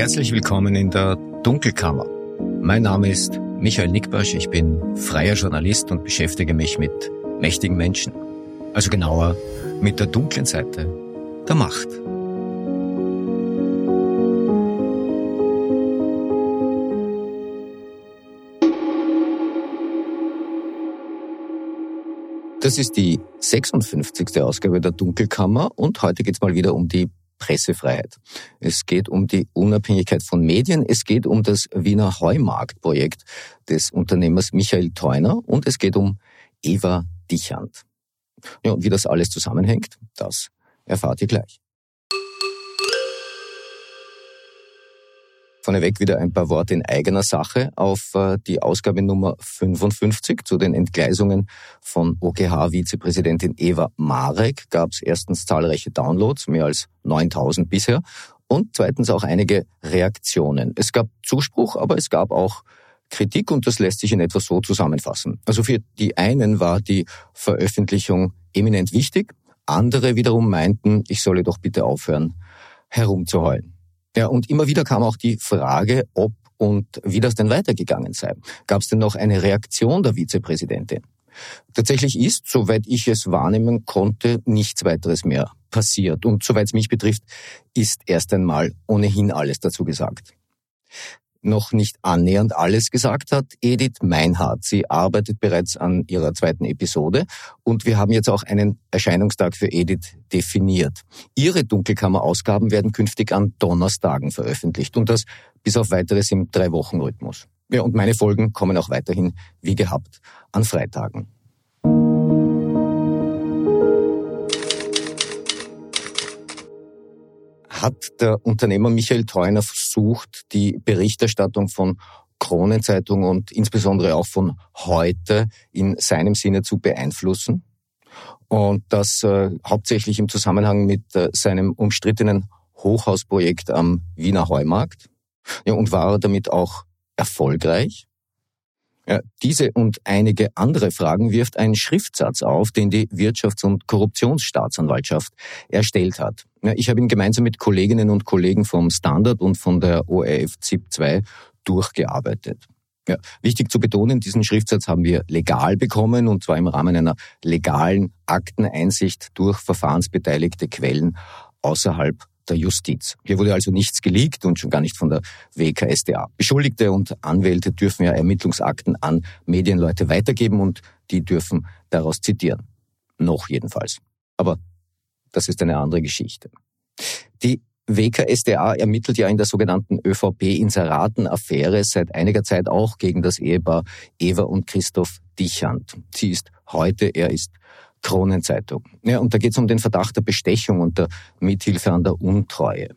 Herzlich willkommen in der Dunkelkammer. Mein Name ist Michael Nickbasch, ich bin freier Journalist und beschäftige mich mit mächtigen Menschen. Also genauer mit der dunklen Seite der Macht. Das ist die 56. Ausgabe der Dunkelkammer und heute geht's mal wieder um die Pressefreiheit. Es geht um die Unabhängigkeit von Medien. Es geht um das Wiener Heumarktprojekt des Unternehmers Michael Theuner und es geht um Eva Dichand. Ja, und wie das alles zusammenhängt, das erfahrt ihr gleich. Vorneweg wieder ein paar Worte in eigener Sache auf äh, die Ausgabe Nummer 55 zu den Entgleisungen von OGH-Vizepräsidentin Eva Marek gab es erstens zahlreiche Downloads, mehr als 9000 bisher, und zweitens auch einige Reaktionen. Es gab Zuspruch, aber es gab auch Kritik und das lässt sich in etwa so zusammenfassen. Also für die einen war die Veröffentlichung eminent wichtig, andere wiederum meinten, ich solle doch bitte aufhören, herumzuheulen. Ja, und immer wieder kam auch die Frage, ob und wie das denn weitergegangen sei. Gab es denn noch eine Reaktion der Vizepräsidentin? Tatsächlich ist, soweit ich es wahrnehmen konnte, nichts weiteres mehr passiert. Und soweit es mich betrifft, ist erst einmal ohnehin alles dazu gesagt noch nicht annähernd alles gesagt hat, Edith Meinhardt. Sie arbeitet bereits an ihrer zweiten Episode und wir haben jetzt auch einen Erscheinungstag für Edith definiert. Ihre Dunkelkammer-Ausgaben werden künftig an Donnerstagen veröffentlicht und das bis auf weiteres im Drei-Wochen-Rhythmus. Ja, und meine Folgen kommen auch weiterhin, wie gehabt, an Freitagen. Hat der Unternehmer Michael Theuner versucht, die Berichterstattung von Kronenzeitung und insbesondere auch von heute in seinem Sinne zu beeinflussen. Und das äh, hauptsächlich im Zusammenhang mit äh, seinem umstrittenen Hochhausprojekt am Wiener Heumarkt. Ja, und war damit auch erfolgreich? Diese und einige andere Fragen wirft ein Schriftsatz auf, den die Wirtschafts- und Korruptionsstaatsanwaltschaft erstellt hat. Ich habe ihn gemeinsam mit Kolleginnen und Kollegen vom Standard und von der ORF ZIP 2 durchgearbeitet. Ja, wichtig zu betonen, diesen Schriftsatz haben wir legal bekommen und zwar im Rahmen einer legalen Akteneinsicht durch verfahrensbeteiligte Quellen außerhalb der Justiz. Hier wurde also nichts geleakt und schon gar nicht von der WKSDA. Beschuldigte und Anwälte dürfen ja Ermittlungsakten an Medienleute weitergeben und die dürfen daraus zitieren. Noch jedenfalls. Aber das ist eine andere Geschichte. Die WKSDA ermittelt ja in der sogenannten ÖVP-Inseraten-Affäre seit einiger Zeit auch gegen das Ehepaar Eva und Christoph Dichand. Sie ist heute, er ist Kronenzeitung. Ja, und da geht es um den Verdacht der Bestechung und der Mithilfe an der Untreue.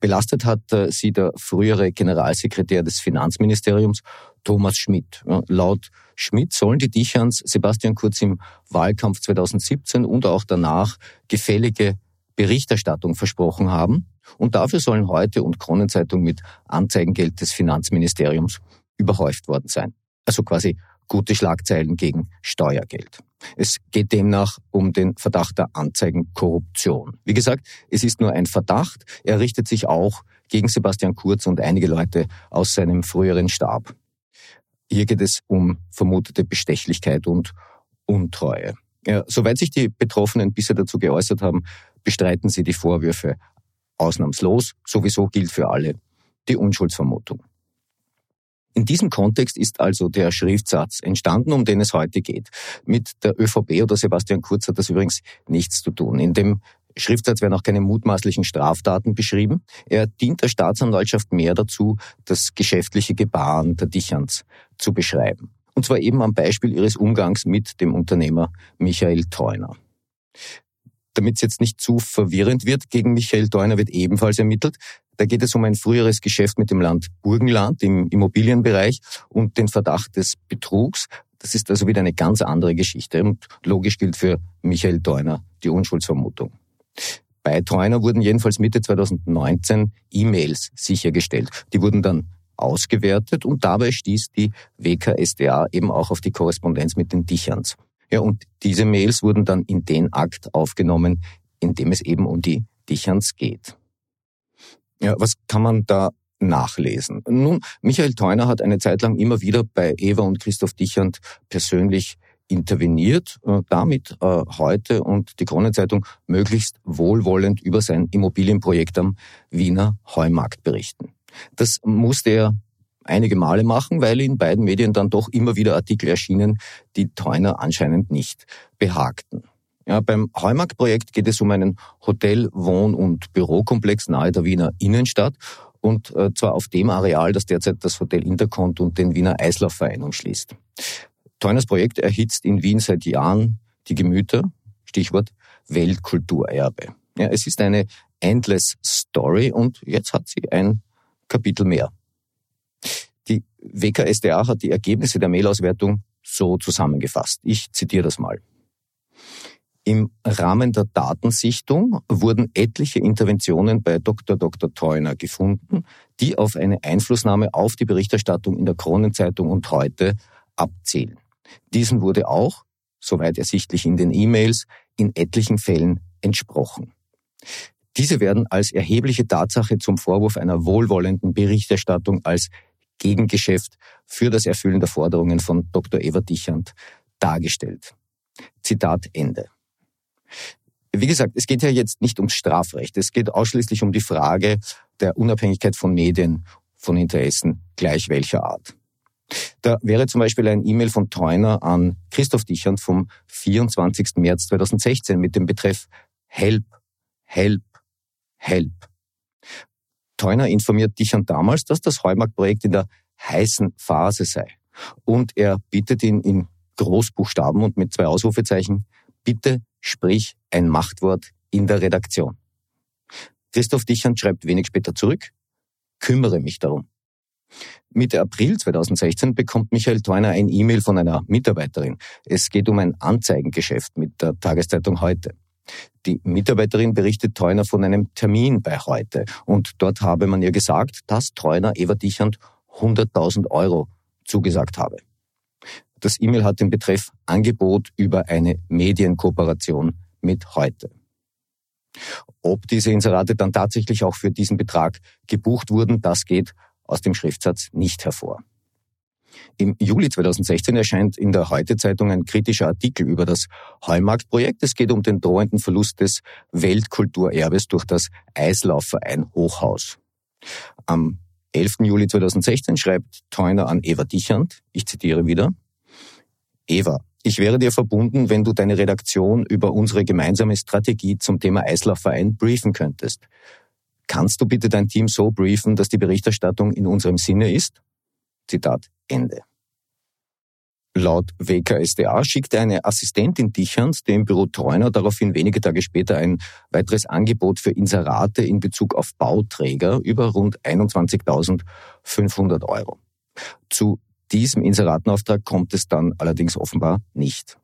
Belastet hat äh, sie der frühere Generalsekretär des Finanzministeriums, Thomas Schmidt. Ja, laut Schmidt sollen die Dichans Sebastian Kurz im Wahlkampf 2017 und auch danach gefällige Berichterstattung versprochen haben. Und dafür sollen heute und Kronenzeitung mit Anzeigengeld des Finanzministeriums überhäuft worden sein. Also quasi gute Schlagzeilen gegen Steuergeld. Es geht demnach um den Verdacht der Anzeigenkorruption. Wie gesagt, es ist nur ein Verdacht. Er richtet sich auch gegen Sebastian Kurz und einige Leute aus seinem früheren Stab. Hier geht es um vermutete Bestechlichkeit und Untreue. Ja, soweit sich die Betroffenen bisher dazu geäußert haben, bestreiten sie die Vorwürfe ausnahmslos. Sowieso gilt für alle die Unschuldsvermutung. In diesem Kontext ist also der Schriftsatz entstanden, um den es heute geht. Mit der ÖVP oder Sebastian Kurz hat das übrigens nichts zu tun. In dem Schriftsatz werden auch keine mutmaßlichen Straftaten beschrieben. Er dient der Staatsanwaltschaft mehr dazu, das geschäftliche Gebaren der Dichans zu beschreiben. Und zwar eben am Beispiel ihres Umgangs mit dem Unternehmer Michael Theuner. Damit es jetzt nicht zu verwirrend wird, gegen Michael Theuner wird ebenfalls ermittelt. Da geht es um ein früheres Geschäft mit dem Land Burgenland im Immobilienbereich und den Verdacht des Betrugs. Das ist also wieder eine ganz andere Geschichte und logisch gilt für Michael Theuner die Unschuldsvermutung. Bei Theuner wurden jedenfalls Mitte 2019 E-Mails sichergestellt. Die wurden dann ausgewertet und dabei stieß die WKSDA eben auch auf die Korrespondenz mit den Dicherns. Ja, und diese Mails wurden dann in den Akt aufgenommen, in dem es eben um die Dicherns geht. Ja, was kann man da nachlesen. Nun, Michael Theuner hat eine Zeit lang immer wieder bei Eva und Christoph Dichand persönlich interveniert, äh, damit äh, heute und die Kronenzeitung möglichst wohlwollend über sein Immobilienprojekt am Wiener Heumarkt berichten. Das musste er einige Male machen, weil in beiden Medien dann doch immer wieder Artikel erschienen, die Theuner anscheinend nicht behagten. Ja, beim Heumarkt-Projekt geht es um einen Hotel-, Wohn- und Bürokomplex nahe der Wiener Innenstadt und äh, zwar auf dem Areal, das derzeit das Hotel Intercont und den Wiener Eislaufverein umschließt. Teuners Projekt erhitzt in Wien seit Jahren die Gemüter, Stichwort Weltkulturerbe. Ja, es ist eine endless Story und jetzt hat sie ein Kapitel mehr. Die WKSDA hat die Ergebnisse der Mailauswertung so zusammengefasst. Ich zitiere das mal. Im Rahmen der Datensichtung wurden etliche Interventionen bei Dr. Dr. Theuner gefunden, die auf eine Einflussnahme auf die Berichterstattung in der Kronenzeitung und heute abzielen. Diesen wurde auch, soweit ersichtlich in den E-Mails, in etlichen Fällen entsprochen. Diese werden als erhebliche Tatsache zum Vorwurf einer wohlwollenden Berichterstattung als Gegengeschäft für das Erfüllen der Forderungen von Dr. Eva Dichand dargestellt. Zitat Ende. Wie gesagt, es geht ja jetzt nicht ums Strafrecht. Es geht ausschließlich um die Frage der Unabhängigkeit von Medien, von Interessen gleich welcher Art. Da wäre zum Beispiel ein E-Mail von Theuner an Christoph Dichand vom 24. März 2016 mit dem Betreff Help, Help, Help. Theuner informiert Dichand damals, dass das Heumarktprojekt in der heißen Phase sei. Und er bittet ihn in Großbuchstaben und mit zwei Ausrufezeichen, bitte sprich ein Machtwort in der Redaktion. Christoph Dichand schreibt wenig später zurück, kümmere mich darum. Mitte April 2016 bekommt Michael Theuner ein E-Mail von einer Mitarbeiterin. Es geht um ein Anzeigengeschäft mit der Tageszeitung heute. Die Mitarbeiterin berichtet Theuner von einem Termin bei heute und dort habe man ihr gesagt, dass Theuner Eva Dichand 100.000 Euro zugesagt habe. Das E-Mail hat den Betreff Angebot über eine Medienkooperation mit heute. Ob diese Inserate dann tatsächlich auch für diesen Betrag gebucht wurden, das geht aus dem Schriftsatz nicht hervor. Im Juli 2016 erscheint in der Heute-Zeitung ein kritischer Artikel über das Heumarktprojekt. Es geht um den drohenden Verlust des Weltkulturerbes durch das Eislaufverein Hochhaus. Am 11. Juli 2016 schreibt Theuner an Eva Dichand, ich zitiere wieder, Eva, ich wäre dir verbunden, wenn du deine Redaktion über unsere gemeinsame Strategie zum Thema Eislaufverein briefen könntest. Kannst du bitte dein Team so briefen, dass die Berichterstattung in unserem Sinne ist? Zitat Ende. Laut WKSDA schickte eine Assistentin Dicherns dem Büro Treuner daraufhin wenige Tage später ein weiteres Angebot für Inserate in Bezug auf Bauträger über rund 21.500 Euro. Zu diesem Inseratenauftrag kommt es dann allerdings offenbar nicht.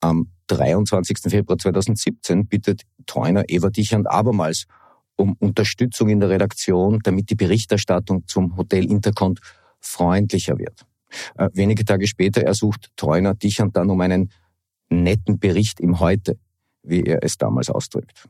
Am 23. Februar 2017 bittet Treuner Eva Dichand abermals um Unterstützung in der Redaktion, damit die Berichterstattung zum Hotel Intercont freundlicher wird. Äh, wenige Tage später ersucht Treuner Dichand dann um einen netten Bericht im Heute, wie er es damals ausdrückt.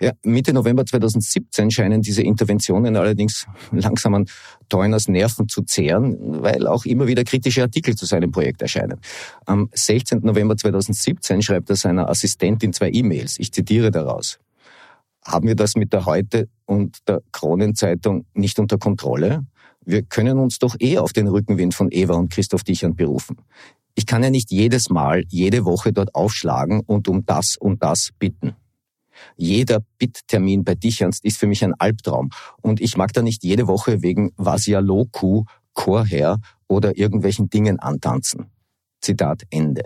Ja, Mitte November 2017 scheinen diese Interventionen allerdings langsam an Teuners Nerven zu zehren, weil auch immer wieder kritische Artikel zu seinem Projekt erscheinen. Am 16. November 2017 schreibt er seiner Assistentin zwei E-Mails. Ich zitiere daraus haben wir das mit der Heute und der Kronenzeitung nicht unter Kontrolle? Wir können uns doch eh auf den Rückenwind von Eva und Christoph Dichern berufen. Ich kann ja nicht jedes Mal, jede Woche dort aufschlagen und um das und das bitten. Jeder Bitttermin bei Dicherns ist für mich ein Albtraum und ich mag da nicht jede Woche wegen Vasialoku, Chorherr oder irgendwelchen Dingen antanzen. Zitat Ende.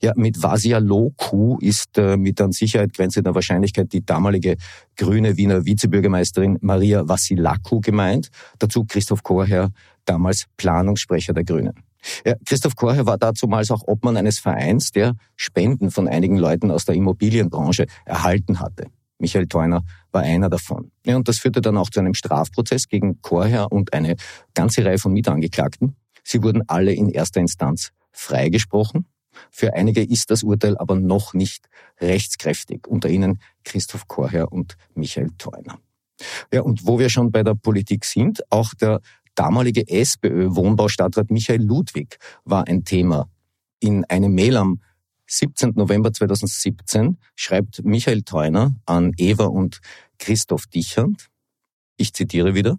Ja, mit Vasia Loku ist äh, mit an Sicherheit grenzender Wahrscheinlichkeit die damalige grüne Wiener Vizebürgermeisterin Maria Vasilaku gemeint. Dazu Christoph Korher, damals Planungssprecher der Grünen. Ja, Christoph Korher war dazumals auch Obmann eines Vereins, der Spenden von einigen Leuten aus der Immobilienbranche erhalten hatte. Michael Theuner war einer davon. Ja, und das führte dann auch zu einem Strafprozess gegen Korher und eine ganze Reihe von Mitangeklagten. Sie wurden alle in erster Instanz freigesprochen. Für einige ist das Urteil aber noch nicht rechtskräftig, unter ihnen Christoph Korher und Michael Theuner. Ja, und wo wir schon bei der Politik sind, auch der damalige SPÖ-Wohnbaustadtrat Michael Ludwig war ein Thema. In einem Mail am 17. November 2017 schreibt Michael Theuner an Eva und Christoph Dichand, ich zitiere wieder,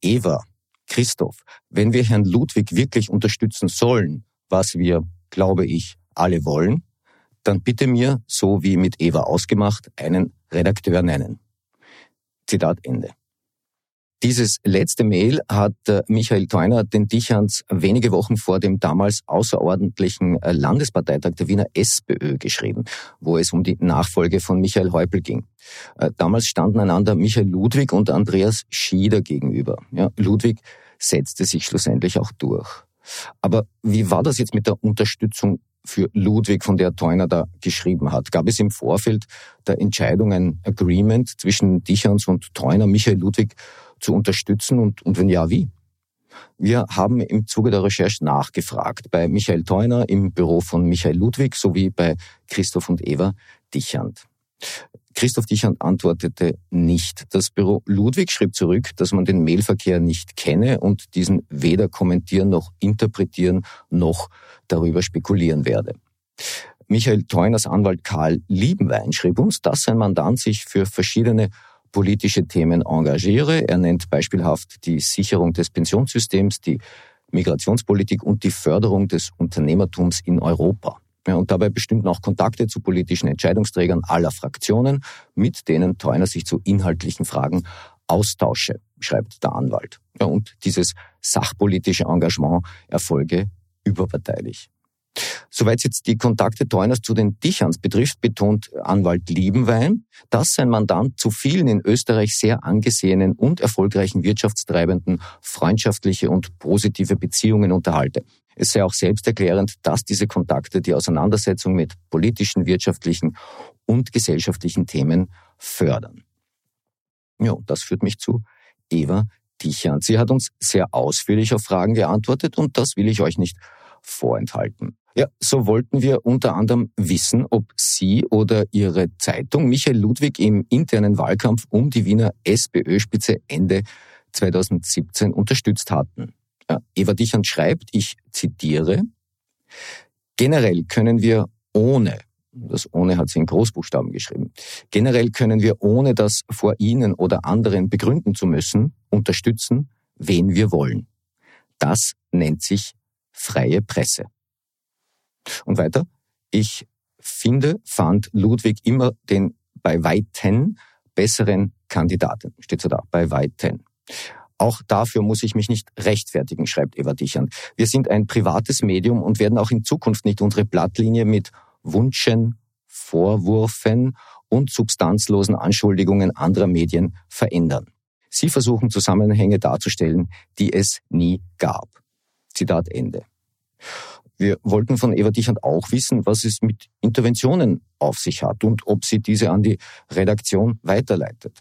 Eva, Christoph, wenn wir Herrn Ludwig wirklich unterstützen sollen, was wir, glaube ich, alle wollen, dann bitte mir, so wie mit Eva ausgemacht, einen Redakteur nennen. Zitat Ende. Dieses letzte Mail hat äh, Michael Theuner den Dichans wenige Wochen vor dem damals außerordentlichen äh, Landesparteitag der Wiener SPÖ geschrieben, wo es um die Nachfolge von Michael Häupl ging. Äh, damals standen einander Michael Ludwig und Andreas Schieder gegenüber. Ja, Ludwig setzte sich schlussendlich auch durch. Aber wie war das jetzt mit der Unterstützung für Ludwig, von der Theuner da geschrieben hat. Gab es im Vorfeld der Entscheidung ein Agreement zwischen Dichans und Theuner, Michael Ludwig zu unterstützen und, und wenn ja, wie? Wir haben im Zuge der Recherche nachgefragt bei Michael Theuner im Büro von Michael Ludwig sowie bei Christoph und Eva Dichand. Christoph Dichand antwortete nicht. Das Büro Ludwig schrieb zurück, dass man den Mailverkehr nicht kenne und diesen weder kommentieren noch interpretieren noch darüber spekulieren werde. Michael Theuners Anwalt Karl Liebenwein schrieb uns, dass sein Mandant sich für verschiedene politische Themen engagiere. Er nennt beispielhaft die Sicherung des Pensionssystems, die Migrationspolitik und die Förderung des Unternehmertums in Europa. Und dabei bestimmten auch Kontakte zu politischen Entscheidungsträgern aller Fraktionen, mit denen Theuner sich zu inhaltlichen Fragen austausche, schreibt der Anwalt. Und dieses sachpolitische Engagement erfolge überparteilich. Soweit jetzt die Kontakte Teuners zu den Dichans betrifft, betont Anwalt Liebenwein, dass sein Mandant zu vielen in Österreich sehr angesehenen und erfolgreichen Wirtschaftstreibenden freundschaftliche und positive Beziehungen unterhalte. Es sei auch selbsterklärend, dass diese Kontakte die Auseinandersetzung mit politischen, wirtschaftlichen und gesellschaftlichen Themen fördern. Ja, das führt mich zu Eva Dichand. Sie hat uns sehr ausführlich auf Fragen geantwortet und das will ich euch nicht vorenthalten. Ja, so wollten wir unter anderem wissen, ob Sie oder Ihre Zeitung Michael Ludwig im internen Wahlkampf um die Wiener SPÖ-Spitze Ende 2017 unterstützt hatten. Ja, Eva Dichand schreibt, ich zitiere, generell können wir ohne, das ohne hat sie in Großbuchstaben geschrieben, generell können wir ohne das vor Ihnen oder anderen begründen zu müssen, unterstützen, wen wir wollen. Das nennt sich freie Presse. Und weiter, ich finde, fand Ludwig immer den bei Weiten besseren Kandidaten. Steht so da, bei Weiten. Auch dafür muss ich mich nicht rechtfertigen, schreibt Eva Dichand. Wir sind ein privates Medium und werden auch in Zukunft nicht unsere Blattlinie mit Wunschen, Vorwürfen und substanzlosen Anschuldigungen anderer Medien verändern. Sie versuchen Zusammenhänge darzustellen, die es nie gab. Zitat Ende. Wir wollten von Eva Dichand auch wissen, was es mit Interventionen auf sich hat und ob sie diese an die Redaktion weiterleitet.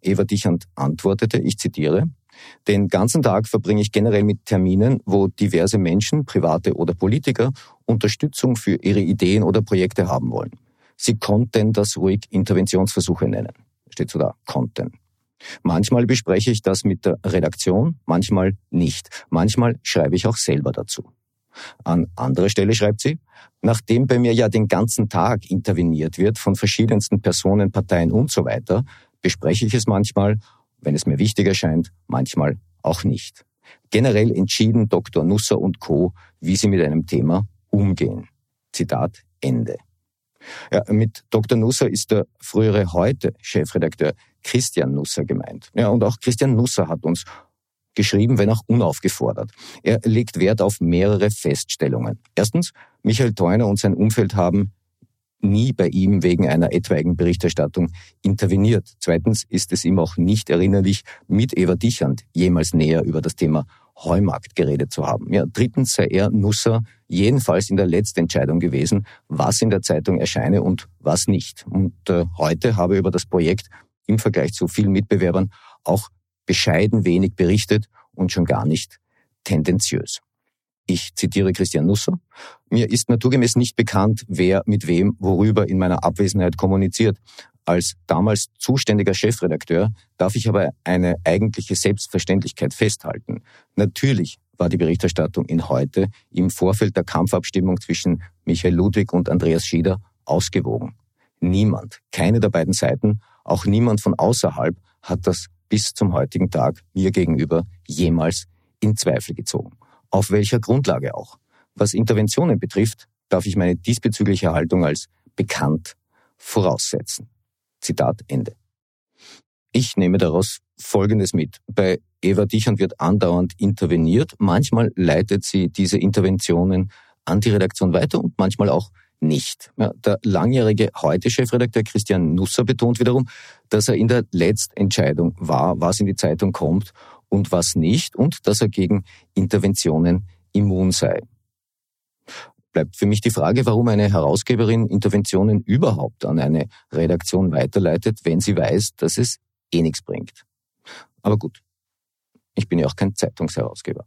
Eva Dichand antwortete, ich zitiere, den ganzen Tag verbringe ich generell mit Terminen, wo diverse Menschen, private oder Politiker, Unterstützung für ihre Ideen oder Projekte haben wollen. Sie konnten das ruhig Interventionsversuche nennen. Steht so da, konnten. Manchmal bespreche ich das mit der Redaktion, manchmal nicht. Manchmal schreibe ich auch selber dazu. An anderer Stelle schreibt sie, nachdem bei mir ja den ganzen Tag interveniert wird von verschiedensten Personen, Parteien und so weiter, bespreche ich es manchmal, wenn es mir wichtig erscheint, manchmal auch nicht. Generell entschieden Dr. Nusser und Co., wie sie mit einem Thema umgehen. Zitat Ende. Ja, mit Dr. Nusser ist der frühere heute Chefredakteur Christian Nusser gemeint. Ja, und auch Christian Nusser hat uns geschrieben, wenn auch unaufgefordert. Er legt Wert auf mehrere Feststellungen. Erstens, Michael Theuner und sein Umfeld haben nie bei ihm wegen einer etwaigen Berichterstattung interveniert. Zweitens ist es ihm auch nicht erinnerlich, mit Eva Dichand jemals näher über das Thema Heumarkt geredet zu haben. Ja, drittens sei er Nusser jedenfalls in der Letztentscheidung gewesen, was in der Zeitung erscheine und was nicht. Und äh, heute habe er über das Projekt im Vergleich zu vielen Mitbewerbern auch bescheiden wenig berichtet und schon gar nicht tendenziös. Ich zitiere Christian Nusser. Mir ist naturgemäß nicht bekannt, wer mit wem worüber in meiner Abwesenheit kommuniziert. als damals zuständiger Chefredakteur darf ich aber eine eigentliche Selbstverständlichkeit festhalten. Natürlich war die Berichterstattung in heute im Vorfeld der Kampfabstimmung zwischen Michael Ludwig und Andreas Schieder ausgewogen. Niemand, keine der beiden Seiten, auch niemand von außerhalb hat das bis zum heutigen Tag mir gegenüber jemals in Zweifel gezogen. Auf welcher Grundlage auch. Was Interventionen betrifft, darf ich meine diesbezügliche Haltung als bekannt voraussetzen. Zitat Ende. Ich nehme daraus Folgendes mit. Bei Eva Dichern wird andauernd interveniert. Manchmal leitet sie diese Interventionen an die Redaktion weiter und manchmal auch nicht. Der langjährige heute Chefredakteur Christian Nusser betont wiederum, dass er in der Letztentscheidung war, was in die Zeitung kommt und was nicht und dass er gegen Interventionen immun sei bleibt für mich die Frage, warum eine Herausgeberin Interventionen überhaupt an eine Redaktion weiterleitet, wenn sie weiß, dass es eh nichts bringt. Aber gut, ich bin ja auch kein Zeitungsherausgeber.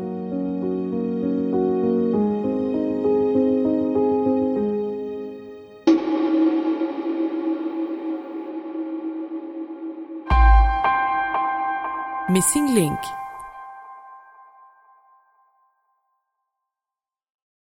Missing Link